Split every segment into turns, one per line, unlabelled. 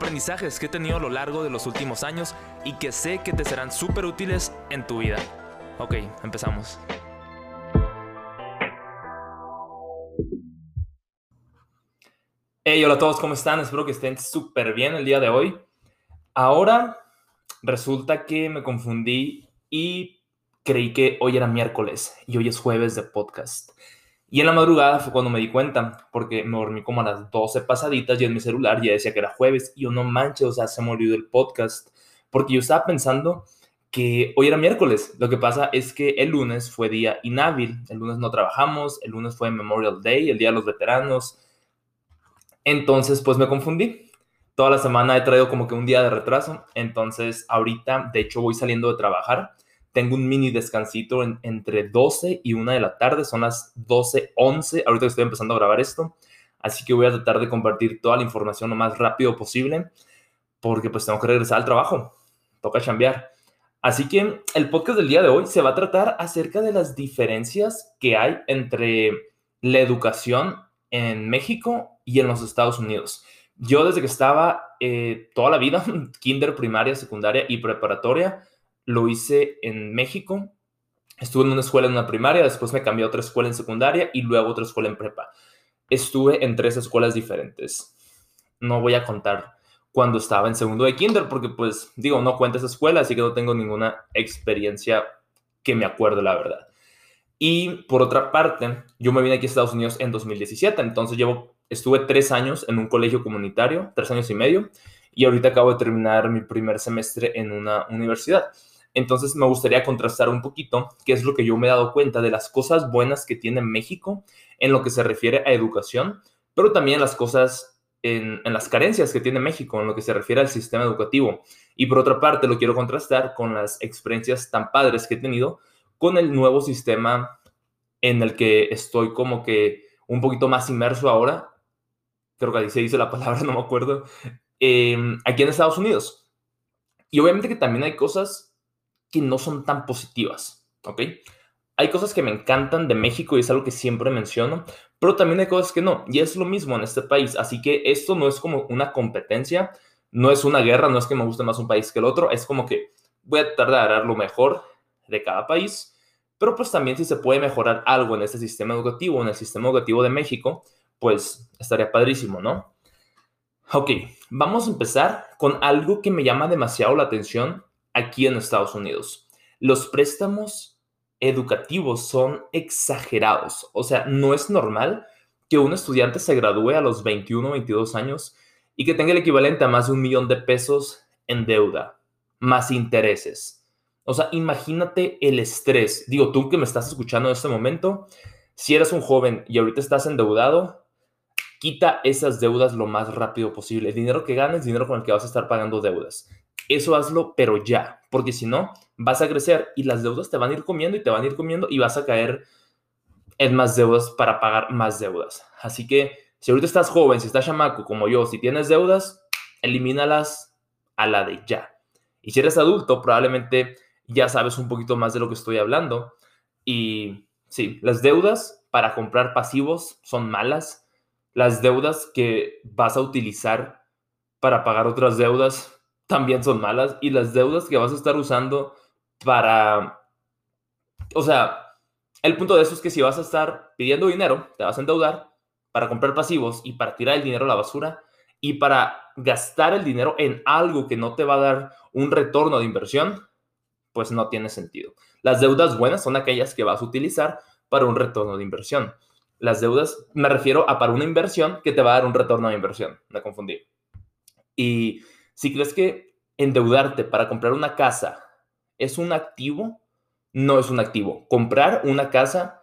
aprendizajes que he tenido a lo largo de los últimos años y que sé que te serán súper útiles en tu vida. Ok, empezamos. Hey, hola a todos, ¿cómo están? Espero que estén súper bien el día de hoy. Ahora resulta que me confundí y creí que hoy era miércoles y hoy es jueves de podcast. Y en la madrugada fue cuando me di cuenta, porque me dormí como a las 12 pasaditas y en mi celular ya decía que era jueves y yo no manches, o sea, se me olvidó el podcast, porque yo estaba pensando que hoy era miércoles. Lo que pasa es que el lunes fue día inhábil, el lunes no trabajamos, el lunes fue Memorial Day, el Día de los Veteranos, entonces, pues me confundí. Toda la semana he traído como que un día de retraso. Entonces, ahorita, de hecho, voy saliendo de trabajar. Tengo un mini descansito entre 12 y 1 de la tarde. Son las 12, 11. Ahorita estoy empezando a grabar esto. Así que voy a tratar de compartir toda la información lo más rápido posible. Porque pues tengo que regresar al trabajo. Toca cambiar. Así que el podcast del día de hoy se va a tratar acerca de las diferencias que hay entre la educación en México y en los Estados Unidos. Yo desde que estaba eh, toda la vida, kinder, primaria, secundaria y preparatoria, lo hice en México. Estuve en una escuela en una primaria, después me cambié a otra escuela en secundaria y luego otra escuela en prepa. Estuve en tres escuelas diferentes. No voy a contar cuando estaba en segundo de kinder porque pues digo, no cuenta esa escuela, así que no tengo ninguna experiencia que me acuerdo la verdad. Y por otra parte, yo me vine aquí a Estados Unidos en 2017, entonces llevo, estuve tres años en un colegio comunitario, tres años y medio, y ahorita acabo de terminar mi primer semestre en una universidad. Entonces me gustaría contrastar un poquito qué es lo que yo me he dado cuenta de las cosas buenas que tiene México en lo que se refiere a educación, pero también las cosas en, las carencias que tiene México en lo que se refiere al sistema educativo. Y por otra parte, lo quiero contrastar con las experiencias tan padres que he tenido con el nuevo sistema en el que estoy como que un poquito más inmerso ahora, creo que ahí se dice la palabra, no me acuerdo, em, aquí en Estados Unidos. Y obviamente que también hay cosas que no son tan positivas, ¿ok? Hay cosas que me encantan de México y es algo que siempre menciono, pero también hay cosas que no. Y es lo mismo en este país. Así que esto no es como una competencia, no es una guerra, no es que me guste más un país que el otro, es como que voy a tratar de dar lo mejor de cada país pero pues también si se puede mejorar algo en este sistema educativo, en el sistema educativo de México, pues estaría padrísimo, ¿no? Ok, vamos a empezar con algo que me llama demasiado la atención aquí en Estados Unidos. Los préstamos educativos son exagerados. O sea, no es normal que un estudiante se gradúe a los 21 o 22 años y que tenga el equivalente a más de un millón de pesos en deuda, más intereses. O sea, imagínate el estrés. Digo, tú que me estás escuchando en este momento, si eres un joven y ahorita estás endeudado, quita esas deudas lo más rápido posible. El dinero que ganes, dinero con el que vas a estar pagando deudas. Eso hazlo, pero ya, porque si no, vas a crecer y las deudas te van a ir comiendo y te van a ir comiendo y vas a caer en más deudas para pagar más deudas. Así que si ahorita estás joven, si estás chamaco como yo, si tienes deudas, elimínalas a la de ya. Y si eres adulto, probablemente ya sabes un poquito más de lo que estoy hablando. Y sí, las deudas para comprar pasivos son malas. Las deudas que vas a utilizar para pagar otras deudas también son malas. Y las deudas que vas a estar usando para... O sea, el punto de eso es que si vas a estar pidiendo dinero, te vas a endeudar para comprar pasivos y para tirar el dinero a la basura y para gastar el dinero en algo que no te va a dar un retorno de inversión, pues no tiene sentido. Las deudas buenas son aquellas que vas a utilizar para un retorno de inversión. Las deudas, me refiero a para una inversión que te va a dar un retorno de inversión. Me confundí. Y si crees que endeudarte para comprar una casa es un activo, no es un activo. Comprar una casa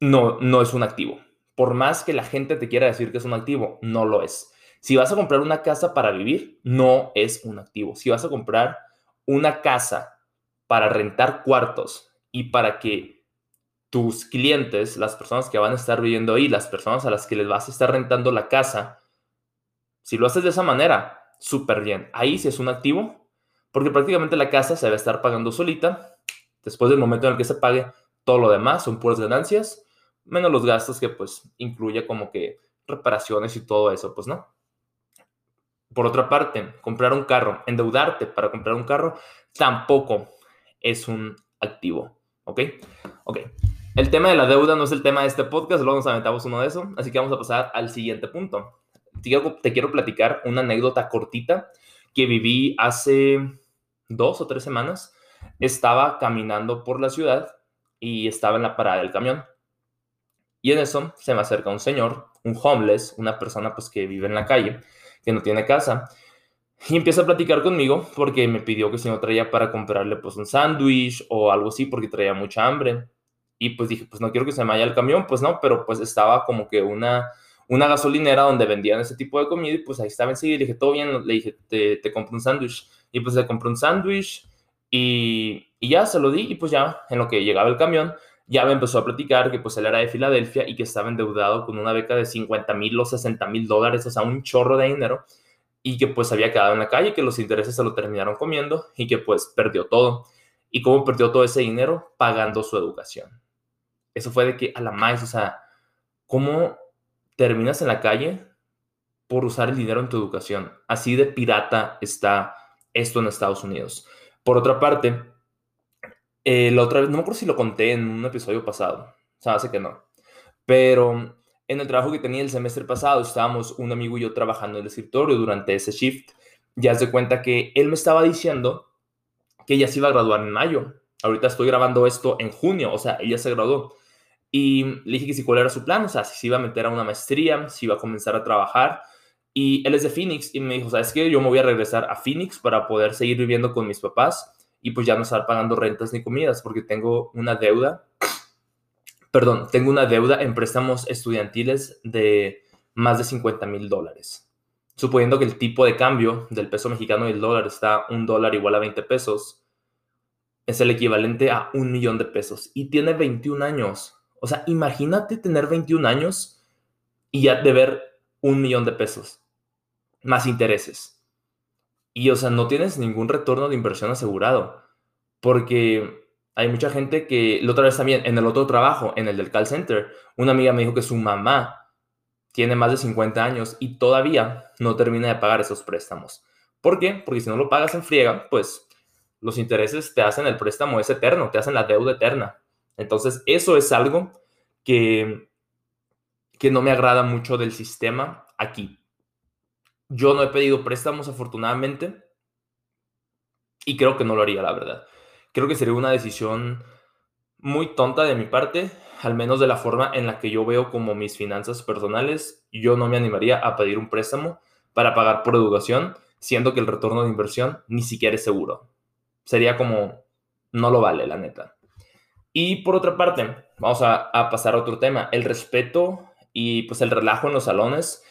no, no es un activo. Por más que la gente te quiera decir que es un activo, no lo es. Si vas a comprar una casa para vivir, no es un activo. Si vas a comprar una casa para rentar cuartos y para que tus clientes, las personas que van a estar viviendo ahí, las personas a las que les vas a estar rentando la casa, si lo haces de esa manera, súper bien. Ahí sí es un activo, porque prácticamente la casa se va a estar pagando solita. Después del momento en el que se pague, todo lo demás son puras ganancias, menos los gastos que pues incluye como que reparaciones y todo eso, pues no. Por otra parte, comprar un carro, endeudarte para comprar un carro, tampoco es un activo. ¿Ok? Ok. El tema de la deuda no es el tema de este podcast, luego nos aventamos uno de eso, así que vamos a pasar al siguiente punto. Te quiero, platicar una anécdota cortita que viví hace dos o tres semanas. Estaba caminando por la ciudad y estaba en la parada del camión. Y en eso se me acerca un señor, un homeless, una persona pues que vive en la calle, que no tiene casa, y empieza a platicar conmigo porque me pidió que si no traía para comprarle pues un sándwich o algo así porque traía mucha hambre. Y pues dije, pues no quiero que se me vaya el camión, pues no, pero pues estaba como que una, una gasolinera donde vendían ese tipo de comida y pues ahí estaba enseguida le dije, todo bien, le dije, te, te compro un sándwich. Y pues le compré un sándwich y, y ya se lo di y pues ya en lo que llegaba el camión, ya me empezó a platicar que pues él era de Filadelfia y que estaba endeudado con una beca de 50 mil o 60 mil dólares, o sea, un chorro de dinero y que pues había quedado en la calle, que los intereses se lo terminaron comiendo y que pues perdió todo. ¿Y cómo perdió todo ese dinero? Pagando su educación. Eso fue de que a la más, o sea, ¿cómo terminas en la calle por usar el dinero en tu educación? Así de pirata está esto en Estados Unidos. Por otra parte, eh, la otra vez, no me acuerdo si lo conté en un episodio pasado, o sea, hace que no, pero en el trabajo que tenía el semestre pasado, estábamos un amigo y yo trabajando en el escritorio durante ese shift. Ya se cuenta que él me estaba diciendo que ya se iba a graduar en mayo. Ahorita estoy grabando esto en junio, o sea, ella se graduó. Y le dije que si cuál era su plan, o sea, si se iba a meter a una maestría, si iba a comenzar a trabajar. Y él es de Phoenix y me dijo, ¿sabes qué? Yo me voy a regresar a Phoenix para poder seguir viviendo con mis papás y pues ya no estar pagando rentas ni comidas porque tengo una deuda perdón, tengo una deuda en préstamos estudiantiles de más de 50 mil dólares. Suponiendo que el tipo de cambio del peso mexicano y el dólar está un dólar igual a 20 pesos, es el equivalente a un millón de pesos. Y tiene 21 años. O sea, imagínate tener 21 años y ya deber un millón de pesos, más intereses. Y, o sea, no tienes ningún retorno de inversión asegurado. Porque hay mucha gente que, la otra vez también, en el otro trabajo, en el del call center, una amiga me dijo que su mamá tiene más de 50 años y todavía no termina de pagar esos préstamos. ¿Por qué? Porque si no lo pagas en friega, pues los intereses te hacen el préstamo es eterno, te hacen la deuda eterna. Entonces, eso es algo que, que no me agrada mucho del sistema aquí. Yo no he pedido préstamos, afortunadamente, y creo que no lo haría, la verdad. Creo que sería una decisión muy tonta de mi parte, al menos de la forma en la que yo veo como mis finanzas personales. Yo no me animaría a pedir un préstamo para pagar por educación, siendo que el retorno de inversión ni siquiera es seguro. Sería como, no lo vale, la neta. Y por otra parte, vamos a, pasar a otro tema, el respeto y pues el relajo en los salones.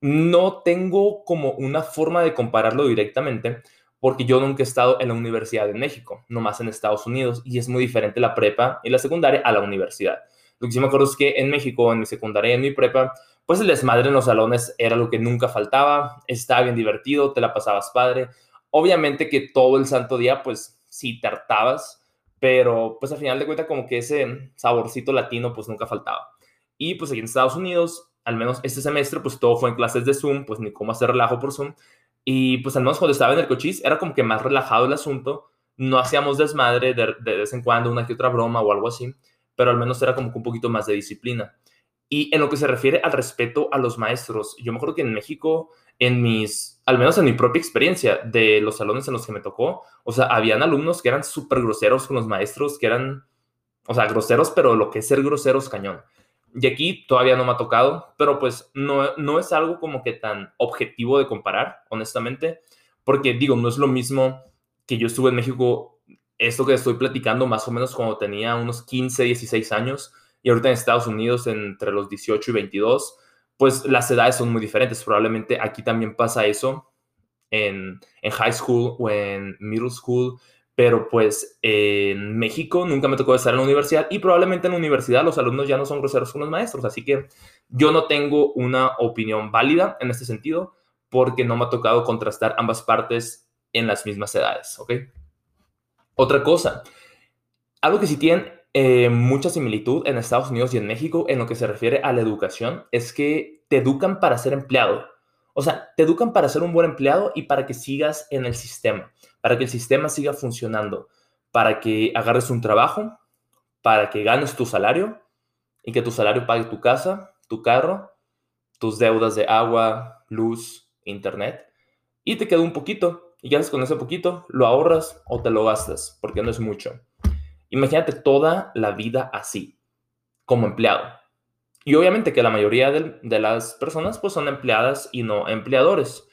No tengo como una forma de compararlo directamente, porque yo nunca he estado en la Universidad de México, nomás en Estados Unidos, y es muy diferente la prepa y la secundaria a la universidad. Lo que sí me acuerdo es que en México, en mi secundaria y en mi prepa, pues el desmadre en los salones era lo que nunca faltaba, estaba bien divertido, te la pasabas padre. Obviamente que todo el santo día, pues sí te hartabas, pero pues al final de cuentas como que ese saborcito latino pues nunca faltaba. Y pues aquí en Estados Unidos, al menos este semestre, pues todo fue en clases de Zoom, pues ni cómo hacer relajo por Zoom. Y pues al menos cuando estaba en el cochís era como que más relajado el asunto. No hacíamos desmadre de, de vez en cuando, una que otra broma o algo así, pero al menos era como que un poquito más de disciplina. Y en lo que se refiere al respeto a los maestros, yo me acuerdo que en México, en mis, al menos en mi propia experiencia de los salones en los que me tocó, o sea, habían alumnos que eran súper groseros con los maestros, que eran, o sea, groseros, pero lo que es ser groseros, cañón. Y aquí todavía no me ha tocado, pero pues no, no es algo como que tan objetivo de comparar, honestamente, porque digo, no es lo mismo que yo estuve en México, esto que estoy platicando más o menos cuando tenía unos 15, 16 años, y ahorita en Estados Unidos entre los 18 y 22, pues las edades son muy diferentes. Probablemente aquí también pasa eso en, en high school o en middle school, pero pues en México nunca me tocó estar en la universidad y probablemente en la universidad los alumnos ya no son groseros con los maestros, así que yo no tengo una opinión válida en este sentido porque no me ha tocado contrastar ambas partes en las mismas edades, ¿ok? Otra cosa, algo que sí tiene eh, mucha similitud en Estados Unidos y en México en lo que se refiere a la educación es que te educan para ser empleado. O sea, te educan para ser un buen empleado y para que sigas en el sistema, para que el sistema siga funcionando, para que agarres un trabajo, para que ganes tu salario y que tu salario pague tu casa, tu carro, tus deudas de agua, luz, internet y te queda un poquito y ya con ese poquito lo ahorras o te lo gastas porque no es mucho. Imagínate toda la vida así, como empleado. Y obviamente que la mayoría de, las personas pues son empleadas y no empleadores.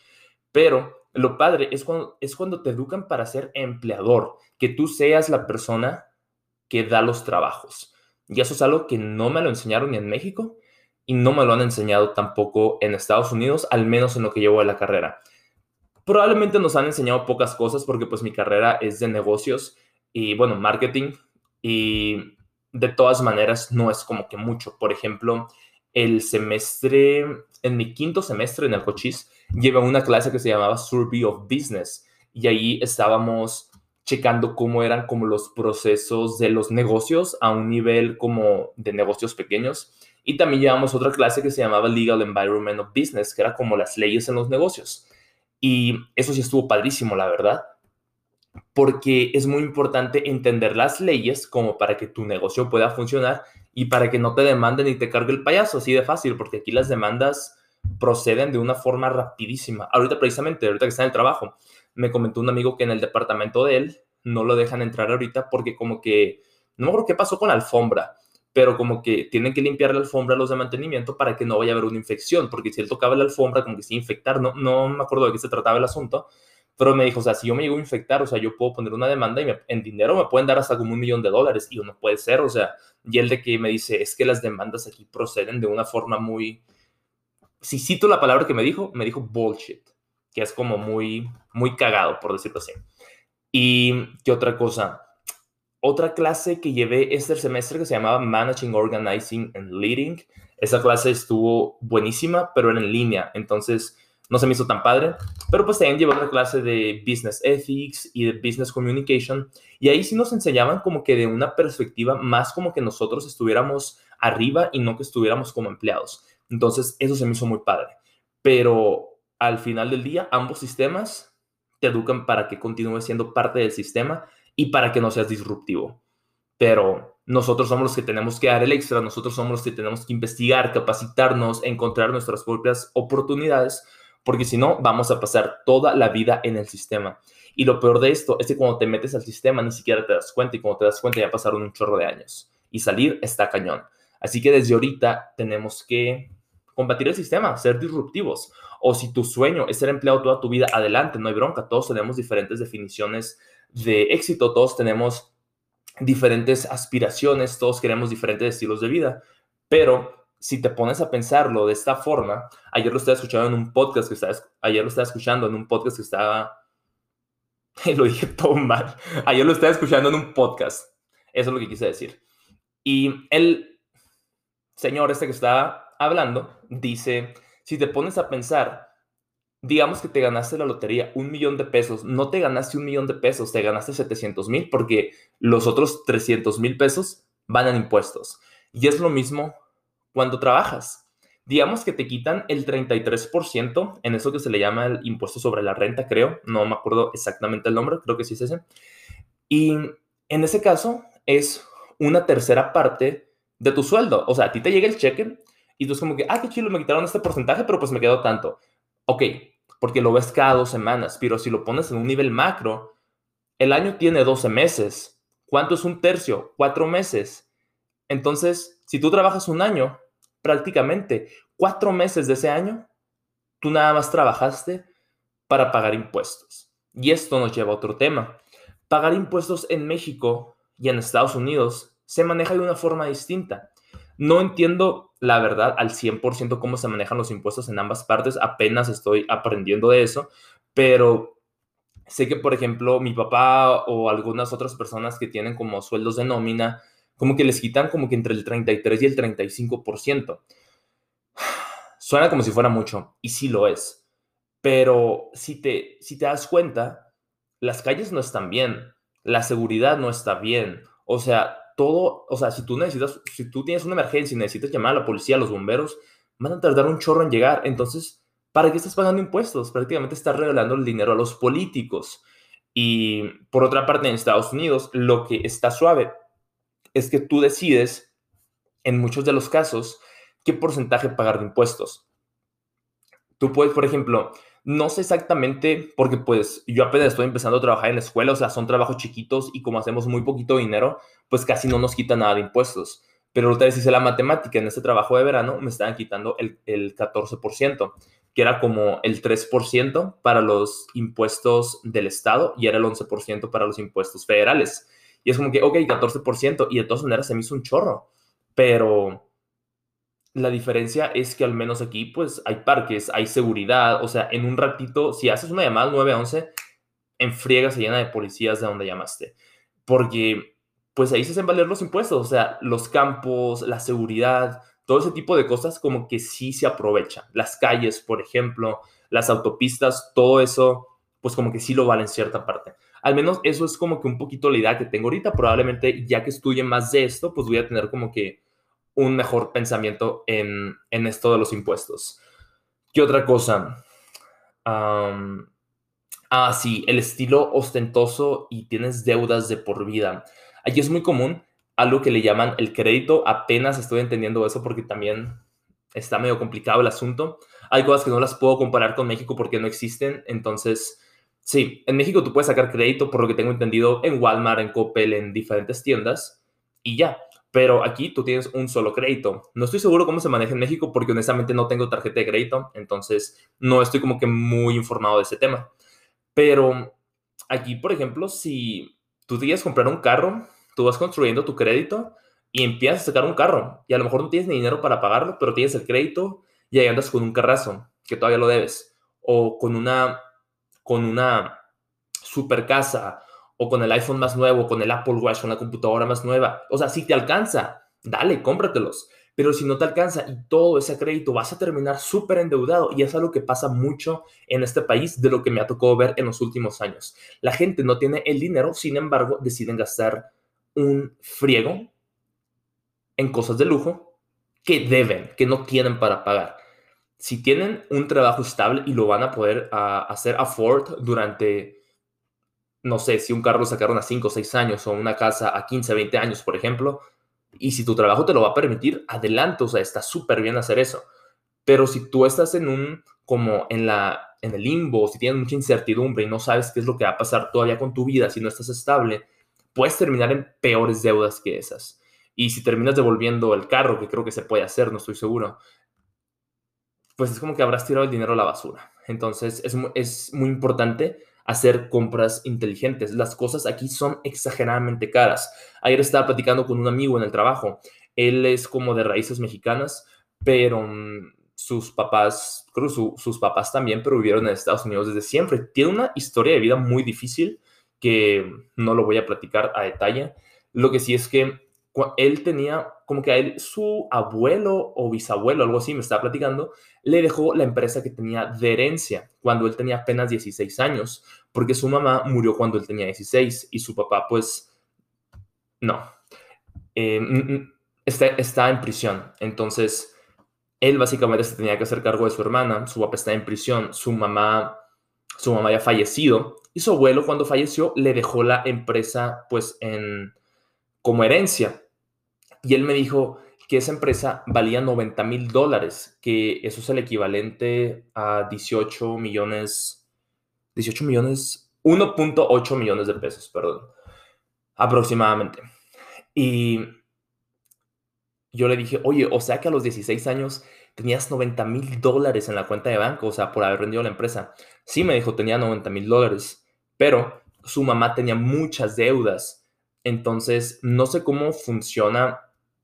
Pero lo padre es cuando, es cuando te educan para ser empleador, que tú seas la persona que da los trabajos. Y eso es algo que no me lo enseñaron ni en México y no me lo han enseñado tampoco en Estados Unidos, al menos en lo que llevo de la carrera. Probablemente nos han enseñado pocas cosas porque pues mi carrera es de negocios y bueno, marketing y de todas maneras no es como que mucho. Por ejemplo, el semestre, en mi quinto semestre en el Cochise, llevé una clase que se llamaba Survey of Business y ahí estábamos checando cómo eran como los procesos de los negocios a un nivel como de negocios pequeños y también llevamos otra clase que se llamaba Legal Environment of Business, que era como las leyes en los negocios. Y eso sí estuvo padrísimo, la verdad, porque es muy importante entender las leyes como para que tu negocio pueda funcionar y para que no te demanden y te cargue el payaso, así de fácil, porque aquí las demandas proceden de una forma rapidísima. Ahorita precisamente, ahorita que está en el trabajo, me comentó un amigo que en el departamento de él no lo dejan entrar ahorita porque como que, no me acuerdo qué pasó con la alfombra, pero como que tienen que limpiar la alfombra los de mantenimiento para que no vaya a haber una infección, porque si él tocaba la alfombra, como que se infectar, no, no me acuerdo de qué se trataba el asunto, pero me dijo, o sea, si yo me llego a infectar, o sea, yo puedo poner una demanda y en dinero me pueden dar hasta como un millón de dólares, y no puede ser, o sea, y él de que me dice, es que las demandas aquí proceden de una forma muy, si cito la palabra que me dijo, me dijo bullshit, que es como muy, muy cagado, por decirlo así. Y qué otra cosa, otra clase que llevé este semestre que se llamaba Managing, Organizing and Leading. Esa clase estuvo buenísima, pero era en línea, entonces no se me hizo tan padre. Pero pues también llevé una clase de Business Ethics y de Business Communication. Y ahí sí nos enseñaban como que de una perspectiva más como que nosotros estuviéramos arriba y no que estuviéramos como empleados. Entonces eso se me hizo muy padre. Pero al final del día, ambos sistemas te educan para que continúes siendo parte del sistema y para que no seas disruptivo. Pero nosotros somos los que tenemos que dar el extra, nosotros somos los que tenemos que investigar, capacitarnos, encontrar nuestras propias oportunidades, porque si no, vamos a pasar toda la vida en el sistema. Y lo peor de esto es que cuando te metes al sistema ni siquiera te das cuenta y cuando te das cuenta ya pasaron un chorro de años. Y salir está cañón. Así que desde ahorita tenemos que combatir el sistema, ser disruptivos. O si tu sueño es ser empleado toda tu vida, adelante, no hay bronca. Todos tenemos diferentes definiciones de éxito, todos tenemos diferentes aspiraciones, todos queremos diferentes estilos de vida, pero si te pones a pensarlo de esta forma, ayer lo estaba escuchando en un podcast que estaba, ayer lo estaba escuchando en un podcast que estaba, lo dije todo mal, ayer lo estaba escuchando en un podcast, eso es lo que quise decir. Y el señor este que está hablando dice, si te pones a pensar, digamos que te ganaste la lotería un millón de pesos, no te ganaste un millón de pesos, te ganaste 700 mil porque los otros 300 mil pesos van en impuestos. Y es lo mismo cuando trabajas. Digamos que te quitan el 33% en eso que se le llama el impuesto sobre la renta, creo. No me acuerdo exactamente el nombre, creo que sí es ese. Y en ese caso es una tercera parte de tu sueldo. O sea, a ti te llega el cheque y tú es como que, ah, qué chido, me quitaron este porcentaje, pero pues me quedó tanto. Ok, porque lo ves cada dos semanas, pero si lo pones en un nivel macro, el año tiene 12 meses. ¿Cuánto es un tercio? Cuatro meses. Entonces, si tú trabajas un año, prácticamente cuatro meses de ese año, tú nada más trabajaste para pagar impuestos. Y esto nos lleva a otro tema. Pagar impuestos en México y en Estados Unidos se maneja de una forma distinta. No entiendo la verdad al 100% cómo se manejan los impuestos en ambas partes, apenas estoy aprendiendo de eso, pero sé que, por ejemplo, mi papá o algunas otras personas que tienen como sueldos de nómina, como que les quitan como que entre el 33 y el 35%. Suena como si fuera mucho, y sí lo es. Pero si te, si te das cuenta, las calles no están bien, la seguridad no está bien. O sea, todo, o sea, si tú necesitas, si tú tienes una emergencia y necesitas llamar a la policía, a los bomberos, van a tardar un chorro en llegar. Entonces, ¿para qué estás pagando impuestos? Prácticamente estás regalando el dinero a los políticos. Y por otra parte, en Estados Unidos, lo que está suave es que tú decides, en muchos de los casos, qué porcentaje pagar de impuestos. Tú puedes, por ejemplo, no sé exactamente, porque pues yo apenas estoy empezando a trabajar en la escuela, o sea, son trabajos chiquitos y como hacemos muy poquito dinero, pues casi no nos quita nada de impuestos. Pero otra vez hice la matemática, en este trabajo de verano me estaban quitando el, el 14%, que era como el 3% para los impuestos del Estado y era el 11% para los impuestos federales. Y es como que, ok, 14%, y de todas maneras se me hizo un chorro, pero la diferencia es que al menos aquí, pues, hay parques, hay seguridad. O sea, en un ratito, si haces una llamada 911, en friega se llena de policías de donde llamaste. Porque, pues, ahí se hacen valer los impuestos. O sea, los campos, la seguridad, todo ese tipo de cosas como que sí se aprovechan. Las calles, por ejemplo, las autopistas, todo eso, pues como que sí lo vale en cierta parte. Al menos eso es como que un poquito la idea que tengo ahorita. Probablemente ya que estudie más de esto, pues voy a tener como que un mejor pensamiento en, esto de los impuestos. ¿Qué otra cosa? ah, sí, el estilo ostentoso y tienes deudas de por vida. Aquí es muy común algo que le llaman el crédito. Apenas estoy entendiendo eso porque también está medio complicado el asunto. Hay cosas que no las puedo comparar con México porque no existen. Entonces, sí, en México tú puedes sacar crédito, por lo que tengo entendido, en Walmart, en Coppel, en diferentes tiendas y ya pero aquí tú tienes un solo crédito. No estoy seguro cómo se maneja en México porque honestamente no tengo tarjeta de crédito, entonces no estoy como que muy informado de ese tema. Pero aquí, por ejemplo, si tú quieres comprar un carro, tú vas construyendo tu crédito y empiezas a sacar un carro y a lo mejor no tienes ni dinero para pagarlo, pero tienes el crédito y ahí andas con un carrazo que todavía lo debes o con una con una super casa o con el iPhone más nuevo, con el Apple Watch, con la computadora más nueva. O sea, si te alcanza, dale, cómpratelos. Pero si no te alcanza y todo ese crédito, vas a terminar súper endeudado. Y es algo que pasa mucho en este país de lo que me ha tocado ver en los últimos años. La gente no tiene el dinero, sin embargo, deciden gastar un friego en cosas de lujo que deben, que no tienen para pagar. Si tienen un trabajo estable y lo van a poder uh, hacer afford durante no sé, si un carro lo sacaron a 5 o 6 años o una casa a 15, 20 años, por ejemplo, y si tu trabajo te lo va a permitir, adelante, o sea, está súper bien hacer eso. Pero si tú estás en un, como en la, en el limbo, si tienes mucha incertidumbre y no sabes qué es lo que va a pasar todavía con tu vida, si no estás estable, puedes terminar en peores deudas que esas. Y si terminas devolviendo el carro, que creo que se puede hacer, no estoy seguro, pues es como que habrás tirado el dinero a la basura. Entonces es, es muy importante hacer compras inteligentes. Las cosas aquí son exageradamente caras. Ayer estaba platicando con un amigo en el trabajo. Él es como de raíces mexicanas, pero mm, sus papás, creo sus papás también, pero vivieron en Estados Unidos desde siempre. Tiene una historia de vida muy difícil que no lo voy a platicar a detalle. Lo que sí es que él tenía como que a él, su abuelo o bisabuelo, algo así, me estaba platicando, le dejó la empresa que tenía de herencia cuando él tenía apenas 16 años, porque su mamá murió cuando él tenía 16 y su papá, pues, no, mm, está, está en prisión. Entonces, él básicamente se tenía que hacer cargo de su hermana, su papá está en prisión, su mamá, su mamá ya fallecido y su abuelo cuando falleció le dejó la empresa, pues, en como herencia y él me dijo que esa empresa valía 90 mil dólares, que eso es el equivalente a 18 millones, 18 millones, 1.8 millones de pesos, perdón, aproximadamente. Y yo le dije, oye, o sea que a los 16 años tenías 90 mil dólares en la cuenta de banco, o sea, por haber vendido la empresa. Sí, me dijo, tenía 90 mil dólares, pero su mamá tenía muchas deudas. Entonces, no sé cómo funciona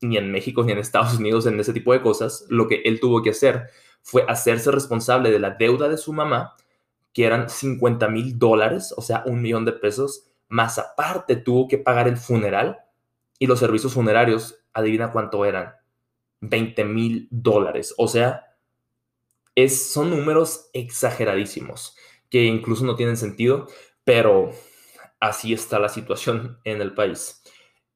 ni en México ni en Estados Unidos en ese tipo de cosas. Lo que él tuvo que hacer fue hacerse responsable de la deuda de su mamá, que eran 50 mil dólares, o sea, un millón de pesos, más aparte tuvo que pagar el funeral y los servicios funerarios, adivina cuánto eran, 20 mil dólares. O sea, es, son números exageradísimos que incluso no tienen sentido, pero así está la situación en el país.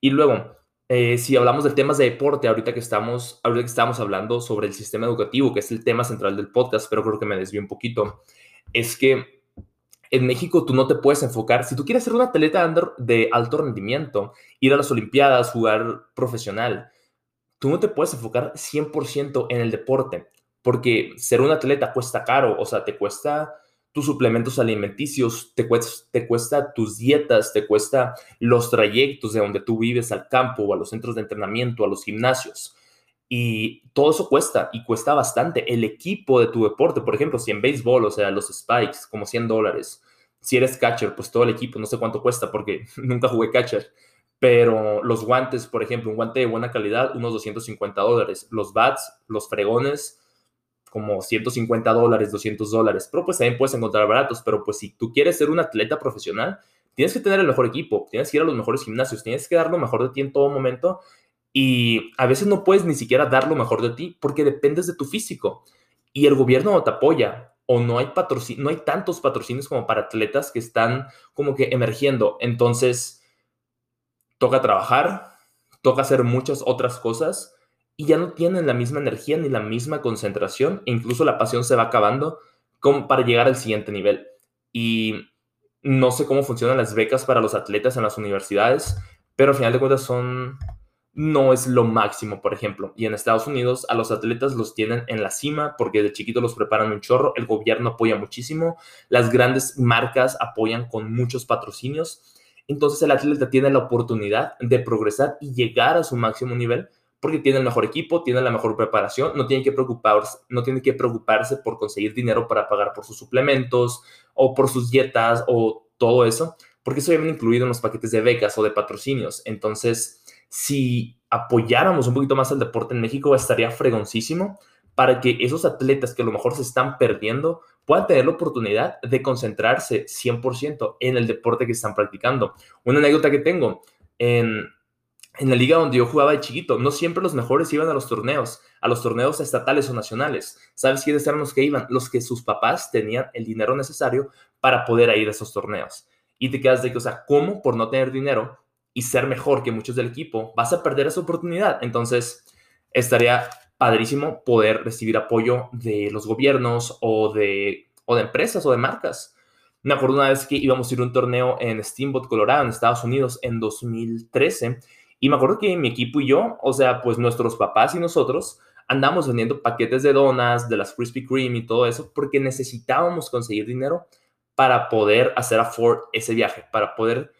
Y luego, eh, si hablamos de temas de deporte, ahorita que, estamos, ahorita que estamos hablando sobre el sistema educativo, que es el tema central del podcast, pero creo que me desvío un poquito, es que en México tú no te puedes enfocar, si tú quieres ser un atleta de alto rendimiento, ir a las Olimpiadas, jugar profesional, tú no te puedes enfocar 100% en el deporte, porque ser un atleta cuesta caro, o sea, te cuesta tus suplementos alimenticios, te cuesta, tus dietas, te cuesta los trayectos de donde tú vives al campo o a los centros de entrenamiento, a los gimnasios. Y todo eso cuesta y cuesta bastante. El equipo de tu deporte, por ejemplo, si en béisbol, o sea, los spikes, como 100 dólares. Si eres catcher, pues todo el equipo, no sé cuánto cuesta porque nunca jugué catcher. Pero los guantes, por ejemplo, un guante de buena calidad, unos 250 dólares. Los bats, los fregones, como 150 dólares, 200 dólares. Pero pues también puedes encontrar baratos. Pero pues si tú quieres ser un atleta profesional, tienes que tener el mejor equipo, tienes que ir a los mejores gimnasios, tienes que dar lo mejor de ti en todo momento y a veces no puedes ni siquiera dar lo mejor de ti porque dependes de tu físico y el gobierno no te apoya o no hay no hay tantos patrocinios como para atletas que están como que emergiendo. Entonces, toca trabajar, toca hacer muchas otras cosas y ya no tienen la misma energía ni la misma concentración e incluso la pasión se va acabando como para llegar al siguiente nivel. Y no sé cómo funcionan las becas para los atletas en las universidades, pero al final de cuentas son no es lo máximo, por ejemplo. Y en Estados Unidos a los atletas los tienen en la cima porque de chiquito los preparan un chorro, el gobierno apoya muchísimo, las grandes marcas apoyan con muchos patrocinios. Entonces el atleta tiene la oportunidad de progresar y llegar a su máximo nivel porque tiene el mejor equipo, tiene la mejor preparación, no tiene que preocuparse, no tiene que preocuparse por conseguir dinero para pagar por sus suplementos o por sus dietas o todo eso, porque eso viene incluido en los paquetes de becas o de patrocinios. Entonces, si apoyáramos un poquito más al deporte en México, estaría fregoncísimo para que esos atletas que a lo mejor se están perdiendo puedan tener la oportunidad de concentrarse 100% en el deporte que están practicando. Una anécdota que tengo, en, en la liga donde yo jugaba de chiquito, no siempre los mejores iban a los torneos, a los torneos estatales o nacionales. ¿Sabes quiénes eran los que iban? Los que sus papás tenían el dinero necesario para poder ir a esos torneos. Y te quedas de que, o sea, ¿cómo por no tener dinero y ser mejor que muchos del equipo, vas a perder esa oportunidad. Entonces, estaría padrísimo poder recibir apoyo de los gobiernos o de, o de empresas o de marcas. Me acuerdo una vez que íbamos a ir a un torneo en Steamboat, Colorado, en Estados Unidos, en 2013. Y me acuerdo que mi equipo y yo, o sea, pues nuestros papás y nosotros, andamos vendiendo paquetes de donas, de las Krispy Kreme y todo eso, porque necesitábamos conseguir dinero para poder hacer afford ese viaje, para poder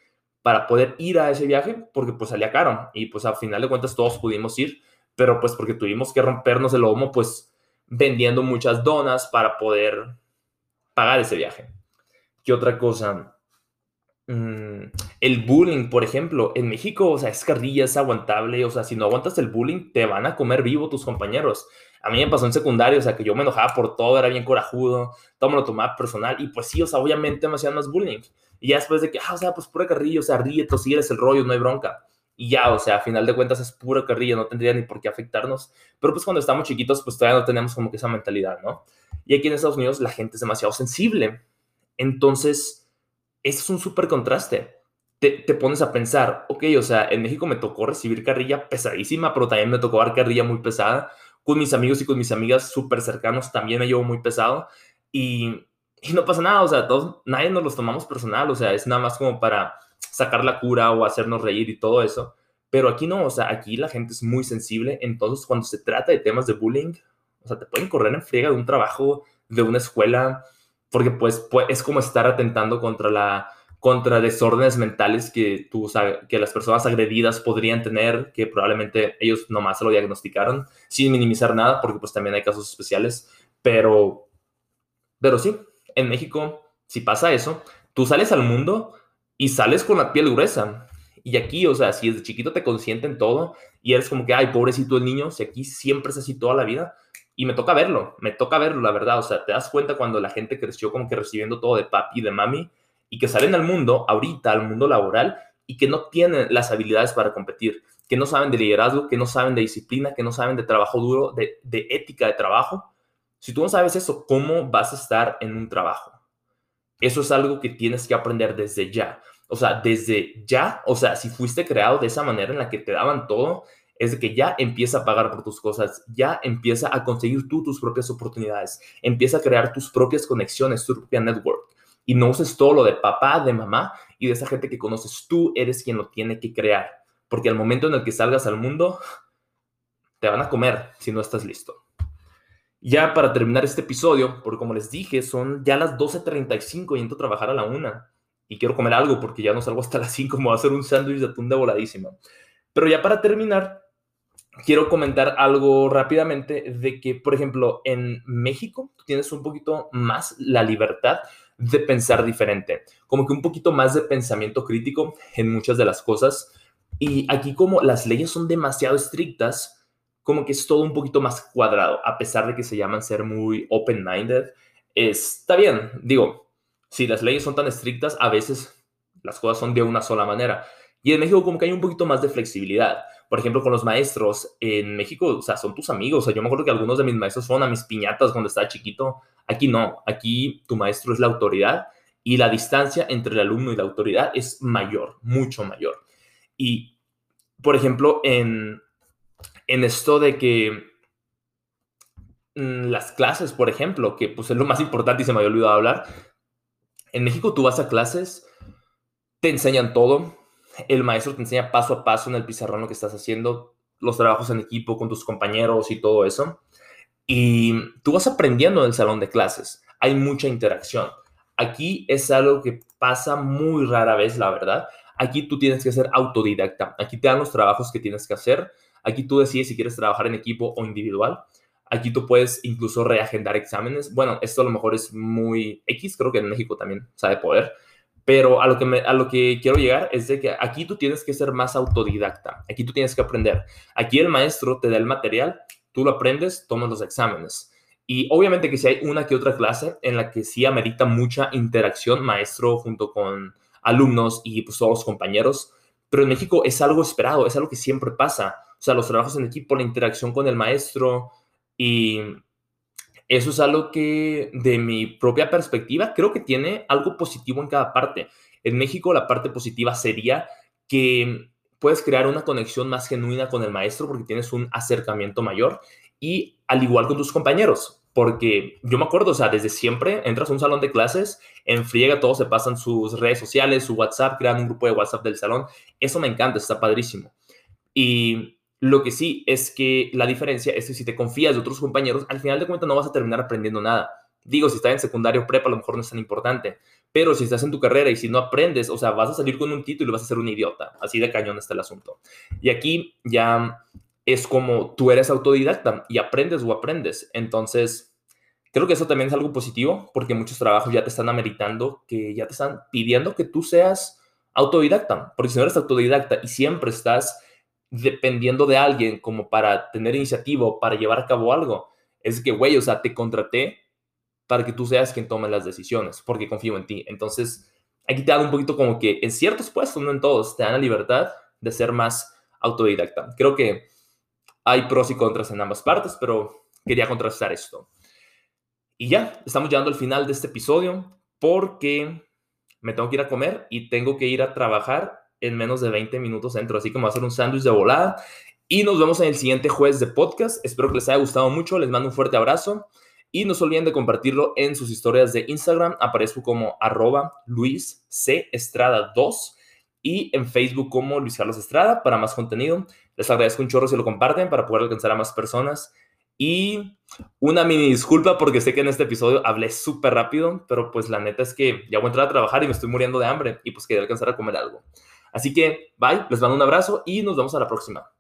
para poder ir a ese viaje porque pues salía caro y pues al final de cuentas todos pudimos ir, pero pues porque tuvimos que rompernos el lomo pues vendiendo muchas donas para poder pagar ese viaje. ¿Qué otra cosa? Mm, el bullying, por ejemplo, en México, o sea, es carrilla, es aguantable, o sea, si no aguantas el bullying, te van a comer vivo tus compañeros. A mí me pasó en secundario, o sea, que yo me enojaba por todo, era bien corajudo, todo me lo tomaba personal, y pues sí, o sea, obviamente me hacían más bullying. Y ya después de que, ah, o sea, pues pura carrilla, o sea, ríete, si eres el rollo, no hay bronca. Y ya, o sea, a final de cuentas es pura carrilla, no tendría ni por qué afectarnos. Pero pues cuando estamos chiquitos, pues todavía no tenemos como que esa mentalidad, ¿no? Y aquí en Estados Unidos la gente es demasiado sensible. Entonces, eso es un súper contraste. Te, te, pones a pensar, ok, o sea, en México me tocó recibir carrilla pesadísima, pero también me tocó dar carrilla muy pesada. Con mis amigos y con mis amigas súper cercanos también me llevo muy pesado. Y y no pasa nada, o sea, todos, nadie nos los tomamos personal, o sea, es nada más como para sacar la cura o hacernos reír y todo eso. Pero aquí no, o sea, aquí la gente es muy sensible, entonces cuando se trata de temas de bullying, o sea, te pueden correr en friega de un trabajo, de una escuela, porque pues, es como estar atentando contra la contra desórdenes mentales que, tú, que las personas agredidas podrían tener, que probablemente ellos nomás se lo diagnosticaron, sin minimizar nada, porque pues también hay casos especiales, pero, pero sí, en México, si pasa eso, tú sales al mundo y sales con la piel gruesa. Y aquí, o sea, si desde chiquito te consienten todo y eres como que, ay, pobrecito el niño, si aquí siempre es así toda la vida. Y me toca verlo, me toca verlo, la verdad. O sea, te das cuenta cuando la gente creció como que recibiendo todo de papi y de mami y que salen al mundo, ahorita, al mundo laboral, y que no tienen las habilidades para competir, que no saben de liderazgo, que no saben de disciplina, que no saben de trabajo duro, de, de ética de trabajo. Si tú no sabes eso, ¿cómo vas a estar en un trabajo? Eso es algo que tienes que aprender desde ya. O sea, desde ya, o sea, si fuiste creado de esa manera en la que te daban todo, es de que ya empieza a pagar por tus cosas, ya empieza a conseguir tú tus propias oportunidades, empieza a crear tus propias conexiones, tu propia network. Y no uses todo lo de papá, de mamá y de esa gente que conoces. Tú eres quien lo tiene que crear. Porque al momento en el que salgas al mundo, te van a comer si no estás listo. Ya para terminar este episodio, porque como les dije, son ya las 12.35 y entro a trabajar a la una y quiero comer algo porque ya no salgo hasta las 5, como va a hacer un sándwich de atún voladísima. Pero ya para terminar, quiero comentar algo rápidamente de que, por ejemplo, en México tienes un poquito más la libertad de pensar diferente, como que un poquito más de pensamiento crítico en muchas de las cosas. Y aquí como las leyes son demasiado estrictas, como que es todo un poquito más cuadrado, a pesar de que se llaman ser muy open-minded. Está bien, digo, si las leyes son tan estrictas, a veces las cosas son de una sola manera. Y en México como que hay un poquito más de flexibilidad. Por ejemplo, con los maestros en México, o sea, son tus amigos. O sea, yo me acuerdo que algunos de mis maestros fueron a mis piñatas cuando estaba chiquito. Aquí no, aquí tu maestro es la autoridad y la distancia entre el alumno y la autoridad es mayor, mucho mayor. Y, por ejemplo, en, en esto de que mm, las clases, por ejemplo, que pues es lo más importante y se me había olvidado hablar, en México tú vas a clases, te enseñan todo, el maestro te enseña paso a paso en el pizarrón lo que estás haciendo, los trabajos en equipo con tus compañeros y todo eso. Y tú vas aprendiendo en el salón de clases. Hay mucha interacción. Aquí es algo que pasa muy rara vez, la verdad. Aquí tú tienes que ser autodidacta. Aquí te dan los trabajos que tienes que hacer. Aquí tú decides si quieres trabajar en equipo o individual. Aquí tú puedes incluso reagendar exámenes. Bueno, esto a lo mejor es muy X, creo que en México también sabe poder. Pero a lo, que a lo que quiero llegar es de que aquí tú tienes que ser más autodidacta. Aquí tú tienes que aprender. Aquí el maestro te da el material, tú lo aprendes, tomas los exámenes. Y obviamente que si hay una que otra clase en la que sí amerita mucha interacción maestro junto con alumnos y pues todos los compañeros, pero en México es algo esperado, es algo que siempre pasa. O sea, los trabajos en equipo, la interacción con el maestro, y eso es algo que, de mi propia perspectiva, creo que tiene algo positivo en cada parte. En México, la parte positiva sería que puedes crear una conexión más genuina con el maestro porque tienes un acercamiento mayor y al igual con tus compañeros, porque yo me acuerdo, o sea, desde siempre entras a un salón de clases, en friega todos se pasan sus redes sociales, su WhatsApp, crean un grupo de WhatsApp del salón. Eso me encanta, está padrísimo. Y lo que sí es que la diferencia es que si te confías de otros compañeros, al final de cuentas no vas a terminar aprendiendo nada. Digo, si estás en secundario prepa, a lo mejor no es tan importante. Pero si estás en tu carrera y si no aprendes, o sea, vas a salir con un título y vas a ser un idiota. Así de cañón está el asunto. Y aquí ya es como tú eres autodidacta y aprendes o aprendes. Entonces, creo que eso también es algo positivo porque muchos trabajos ya te están ameritando, que ya te están pidiendo que tú seas autodidacta. Porque si no eres autodidacta y siempre estás dependiendo de alguien como para tener iniciativa para llevar a cabo algo. Es que, güey, o sea, te contraté para que tú seas quien tome las decisiones, porque confío en ti. Entonces, aquí te dan un poquito como que en ciertos puestos, no en todos, te dan la libertad de ser más autodidacta. Creo que hay pros y contras en ambas partes, pero quería contrastar esto. Y ya, estamos llegando al final de este episodio porque me tengo que ir a comer y tengo que ir a trabajar en menos de 20 minutos entro, así como hacer un sándwich de volada. Y nos vemos en el siguiente jueves de podcast. Espero que les haya gustado mucho. Les mando un fuerte abrazo. Y no se olviden de compartirlo en sus historias de Instagram. Aparezco como arroba Luis C. Estrada 2 y en Facebook como Luis Carlos Estrada para más contenido. Les agradezco un chorro si lo comparten para poder alcanzar a más personas. Y una mini disculpa porque sé que en este episodio hablé súper rápido, pero pues la neta es que ya voy a entrar a trabajar y me estoy muriendo de hambre y pues quería alcanzar a comer algo. Así que, bye, les mando un abrazo y nos vemos a la próxima.